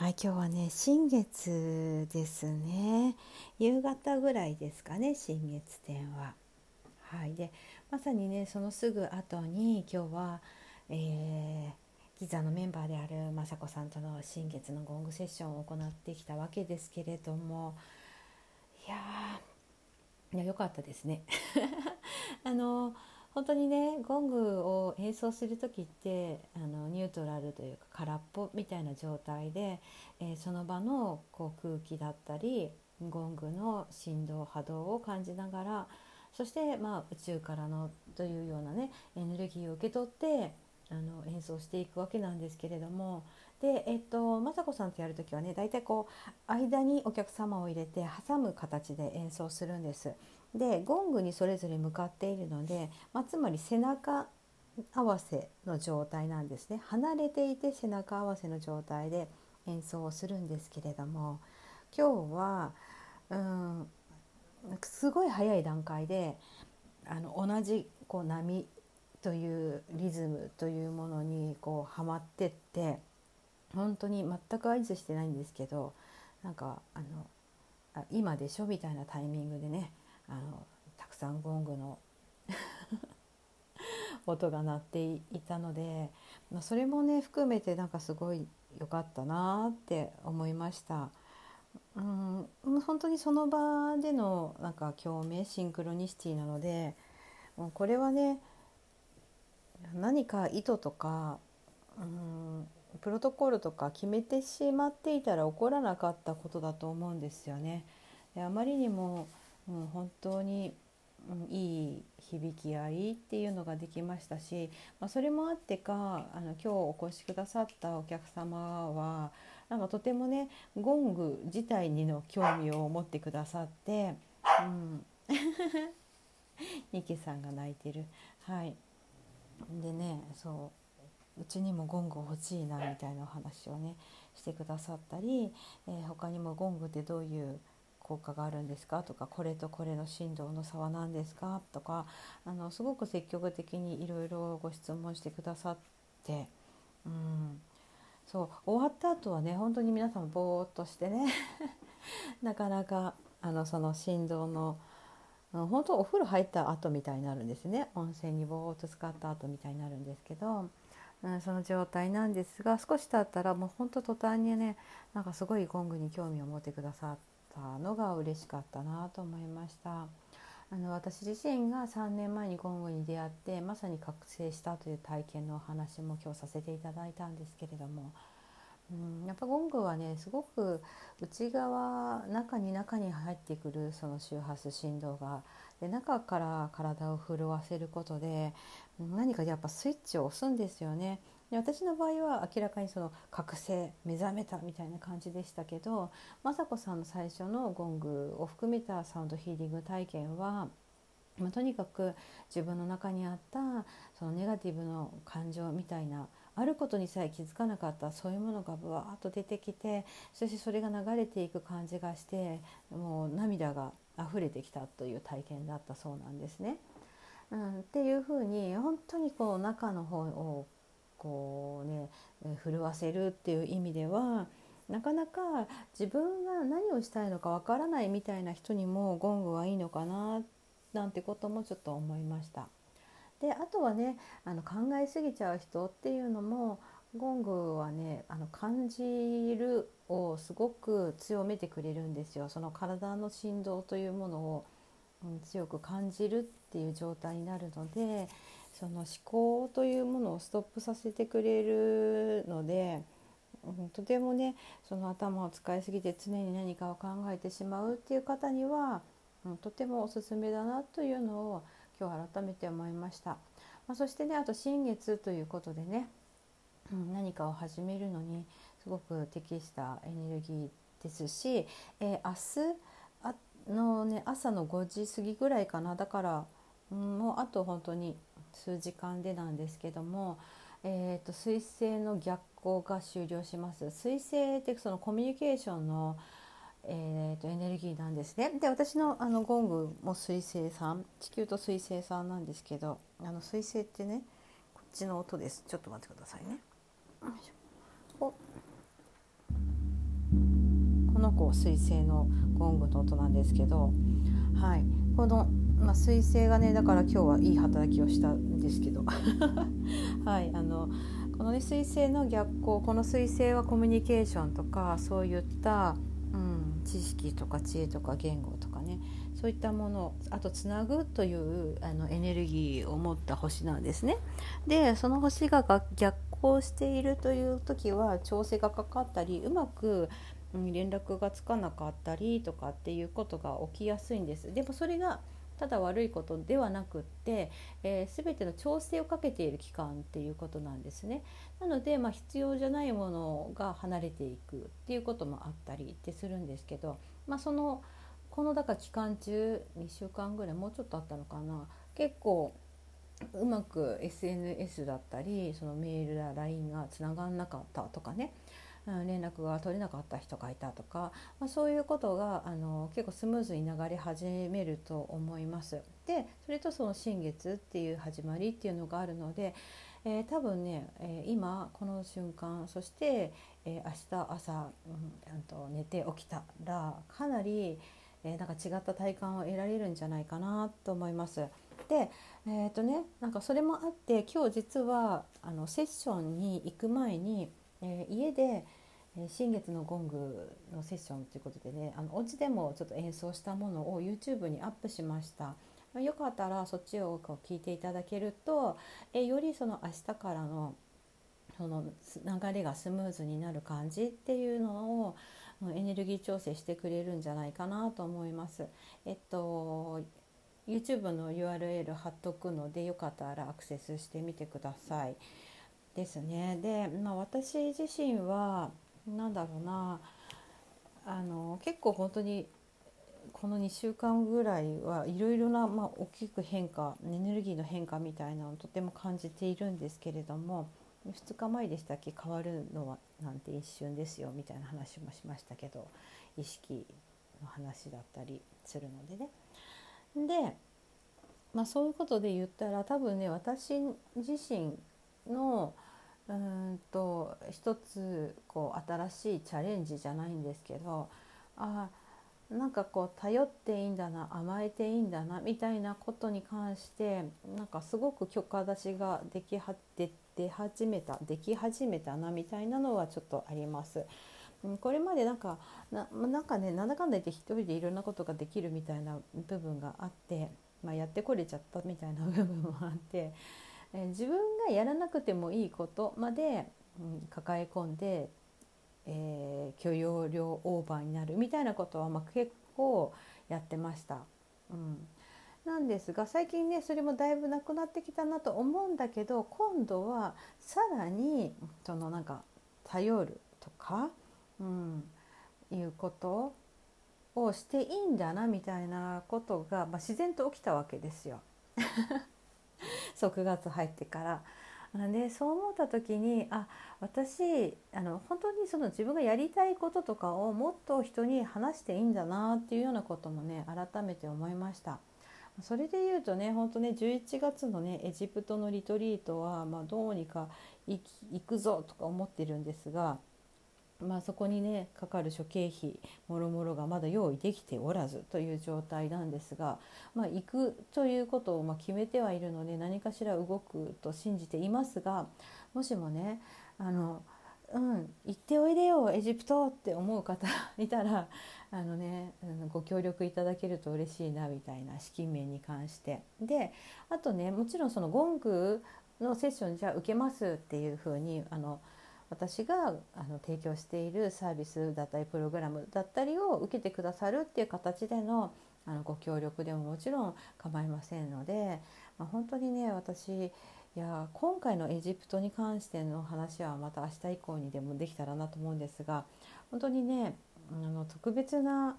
はい、今日はね新月ですね夕方ぐらいですかね新月展は。はい、でまさにねそのすぐ後に今日は、えー、ギザのメンバーである雅子さんとの新月のゴングセッションを行ってきたわけですけれどもいやーいや良かったですね。あの本当にねゴングを演奏する時ってあのニュートラルというか空っぽみたいな状態で、えー、その場のこう空気だったりゴングの振動波動を感じながらそして、まあ、宇宙からのというようなねエネルギーを受け取ってあの演奏していくわけなんですけれどもで、えっと、雅子さんとやる時はね大体こう間にお客様を入れて挟む形で演奏するんです。でゴングにそれぞれ向かっているので、まあ、つまり背中合わせの状態なんですね。離れていて背中合わせの状態で演奏をするんですけれども今日はうんすごい早い段階であの同じこう波というリズムというものにこうはまってって本当に全く合図してないんですけどなんかあのあ今でしょ？みたいなタイミングでねあのたくさんゴングの 音が鳴っていたので、まあ、それもね含めてなんかすごい良かったなって思いました。うん、本当にその場でのなんか共鳴シンクロニシティなのでもうこれはね何か意図とか、うん、プロトコルとか決めてしまっていたら起こらなかったことだと思うんですよね。であまりにもうん、本当に、うん、いい響き合いっていうのができましたし、まあ、それもあってかあの今日お越しくださったお客様はなんかとてもねゴング自体にの興味を持ってくださって、うん、ニケさんが泣いてる。はいでねそううちにもゴング欲しいなみたいなお話をねしてくださったり、えー、他にもゴングってどういう効果があるんですか？とかこれとこれの振動の差は何ですか？とかあのすごく積極的にいろいろご質問してくださって、うん、そう終わった後はね本当に皆さんぼーっとしてね なかなかあのその振動の本当お風呂入った後みたいになるんですね。温泉にぼーっと使った後みたいになるんですけど、うん、その状態なんですが少し経ったらもうほんと途端にねなんかすごいゴングに興味を持ってくださっ。たのが嬉しかったなと思いました。あの私自身が3年前にゴングに出会ってまさに覚醒したという体験のお話も今日させていただいたんですけれども、うん、やっぱゴングはねすごく内側中に中に入ってくるその周波数振動がで中から体を震わせることで何かやっぱスイッチを押すんですよね。で私の場合は明らかにその覚醒目覚めたみたいな感じでしたけど雅子さんの最初のゴングを含めたサウンドヒーリング体験はまあ、とにかく自分の中にあったそのネガティブの感情みたいなあることにさえ気づかなかったそういうものがぶわーっと出てきてそしてそれが流れていく感じがしてもう涙が溢れてきたという体験だったそうなんですね。うん、っていうふうに本当にこう中の方をこうね震わせるっていう意味ではなかなか自分が何をしたいのかわからないみたいな人にもゴングはいいのかななんてこともちょっと思いました。であとはねあの考えすぎちゃう人っていうのもゴングはねあの感じるをすごく強めてくれるんですよ。その体の振動というものを、うん、強く感じるっていう状態になるのでその思考というものをストップさせてくれるので、うん、とてもねその頭を使いすぎて常に何かを考えてしまうっていう方には、うん、とてもおすすめだなというのを今日改めて思いました。まあ、そしてねあと新月ということでね、うん、何かを始めるのにすごく適したエネルギーですし、えー、明日の、ね、朝の5時過ぎぐらいかなだから、うん、もうあと本当に数時間でなんですけども、えーと、彗星の逆行が終了します。彗星ってそのコミュニケーションのえーと、エネルギーなんですね。で私のあのゴングも水星さん地球と水星さんなんですけどあの水星ってねこっちの音ですちょっと待ってくださいね。この子水星のゴングの音なんですけど、はい、この、まあ、水星がねだから今日はいい働きをしたんですけど、はい、あのこのね水星の逆行この水星はコミュニケーションとかそういったうん、知識とか知恵とか言語とかねそういったものあとつなぐというあのエネルギーを持った星なんですね。でその星が逆行しているという時は調整がかかったりうまく連絡がつかなかったりとかっていうことが起きやすいんです。でもそれがただ悪いことではなくって、えー、全ての調整をかけている期間っていうことなんですね。なので、まあ、必要じゃないものが離れていくっていうこともあったりってするんですけど、まあ、そのこのだから期間中2週間ぐらいもうちょっとあったのかな結構うまく SNS だったりそのメールや LINE がつながんなかったとかね連絡が取れなかった人がいたとか、まあ、そういうことがあの結構スムーズに流れ始めると思います。でそれとその新月っていう始まりっていうのがあるので、えー、多分ね、えー、今この瞬間そして、えー、明日朝、うん、と寝て起きたらかなり、えー、なんか違った体感を得られるんじゃないかなと思います。で、えーとね、なんかそれもあって今日実はあのセッションに行く前にえー、家で、えー、新月のゴングのセッションということでねあのお家でもちょっと演奏したものを YouTube にアップしました。よかったらそっちを聞いていただけると、え、よりその明日からのその流れがスムーズになる感じっていうのをエネルギー調整してくれるんじゃないかなと思います。えっと YouTube の URL 貼っとくのでよかったらアクセスしてみてください。ですねで、まあ、私自身は何だろうなあの結構本当にこの2週間ぐらいはいろいろな、まあ、大きく変化エネルギーの変化みたいなのをとても感じているんですけれども2日前でしたっけ変わるのはなんて一瞬ですよみたいな話もしましたけど意識の話だったりするのでね。で、まあ、そういうことで言ったら多分ね私自身のうんと一つこう新しいチャレンジじゃないんですけどあなんかこう頼っていいんだな甘えていいんだなみたいなことに関してなんかすごく許可出しができは出出始めたでき始めたなみたいなのはちょっとあります。これまでなんかななんかねなんだかんだ言って一人でいろんなことができるみたいな部分があって、まあ、やってこれちゃったみたいな部分もあってえ自分がやらなくてもいいことまで、うん、抱え込んで、えー、許容量オーバーになるみたいなことは、まあ、結構やってました。うんなんですが最近ねそれもだいぶなくなってきたなと思うんだけど今度はさらにそのなんか頼るとか、うん、いうことをしていいんだなみたいなことが、まあ、自然と起きたわけですよ。そう9月入ってから。でそう思った時にあ私あの本当にその自分がやりたいこととかをもっと人に話していいんだなっていうようなこともね改めて思いました。それで言うとね本当ね11月のねエジプトのリトリートは、まあ、どうにか行くぞとか思ってるんですがまあ、そこにねかかる諸経費もろもろがまだ用意できておらずという状態なんですが、まあ、行くということをま決めてはいるので何かしら動くと信じていますがもしもねあのうん行っておいでよエジプトって思う方いたら あのねご協力いただけると嬉しいなみたいな資金面に関して。であとねもちろんそのゴングのセッションじゃあ受けますっていうふうにあの私があの提供しているサービスだったりプログラムだったりを受けてくださるっていう形でのあのご協力でももちろん構いませんので、まあ、本当にね私いや今回のエジプトに関しての話はまた明日以降にでもできたらなと思うんですが本当にねあの特別な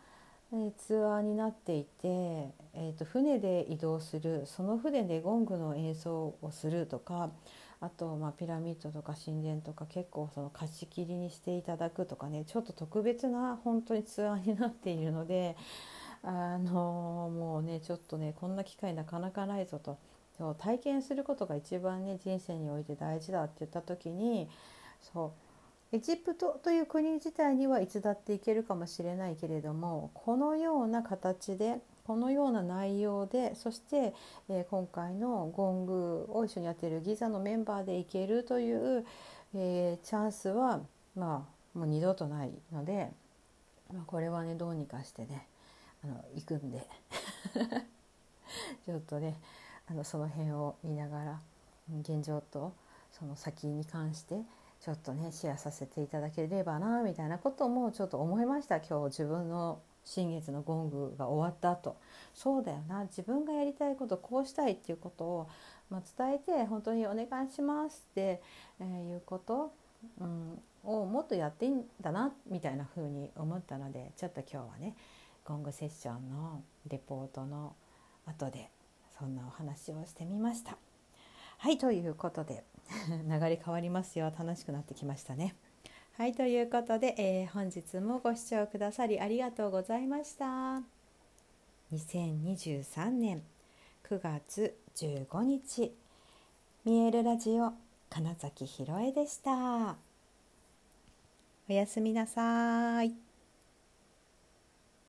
ツアーになっていて、えー、と船で移動するその船でゴングの演奏をするとかあとまあピラミッドとか神殿とか結構その貸し切りにしていただくとかねちょっと特別な本当にツアーになっているので あのもうねちょっとねこんな機会なかなかないぞと。そう体験することが一番ね人生において大事だって言った時にそうエジプトという国自体にはいつだって行けるかもしれないけれどもこのような形でこのような内容でそして、えー、今回のゴングを一緒にやってるギザのメンバーで行けるという、えー、チャンスはまあもう二度とないので、まあ、これはねどうにかしてねあの行くんで ちょっとねあのその辺を見ながら現状とその先に関してちょっとねシェアさせていただければなみたいなこともちょっと思いました。今日自分の新月のゴングが終わった後そうだよな自分がやりたいことこうしたいっていうことを、まあ、伝えて本当にお願いしますって、いうこと、うん、をもっとやっていいんだなみたいな風に思ったのでちょっと今日はねゴングセッションのレポートの後でそんなお話をしてみました。はいということで 流れ変わりますよ楽しくなってきましたね。はいということで、えー、本日もご視聴くださりありがとうございました。2023年9月15日見えるラジオ金崎ひろえでした。おやすみなさい。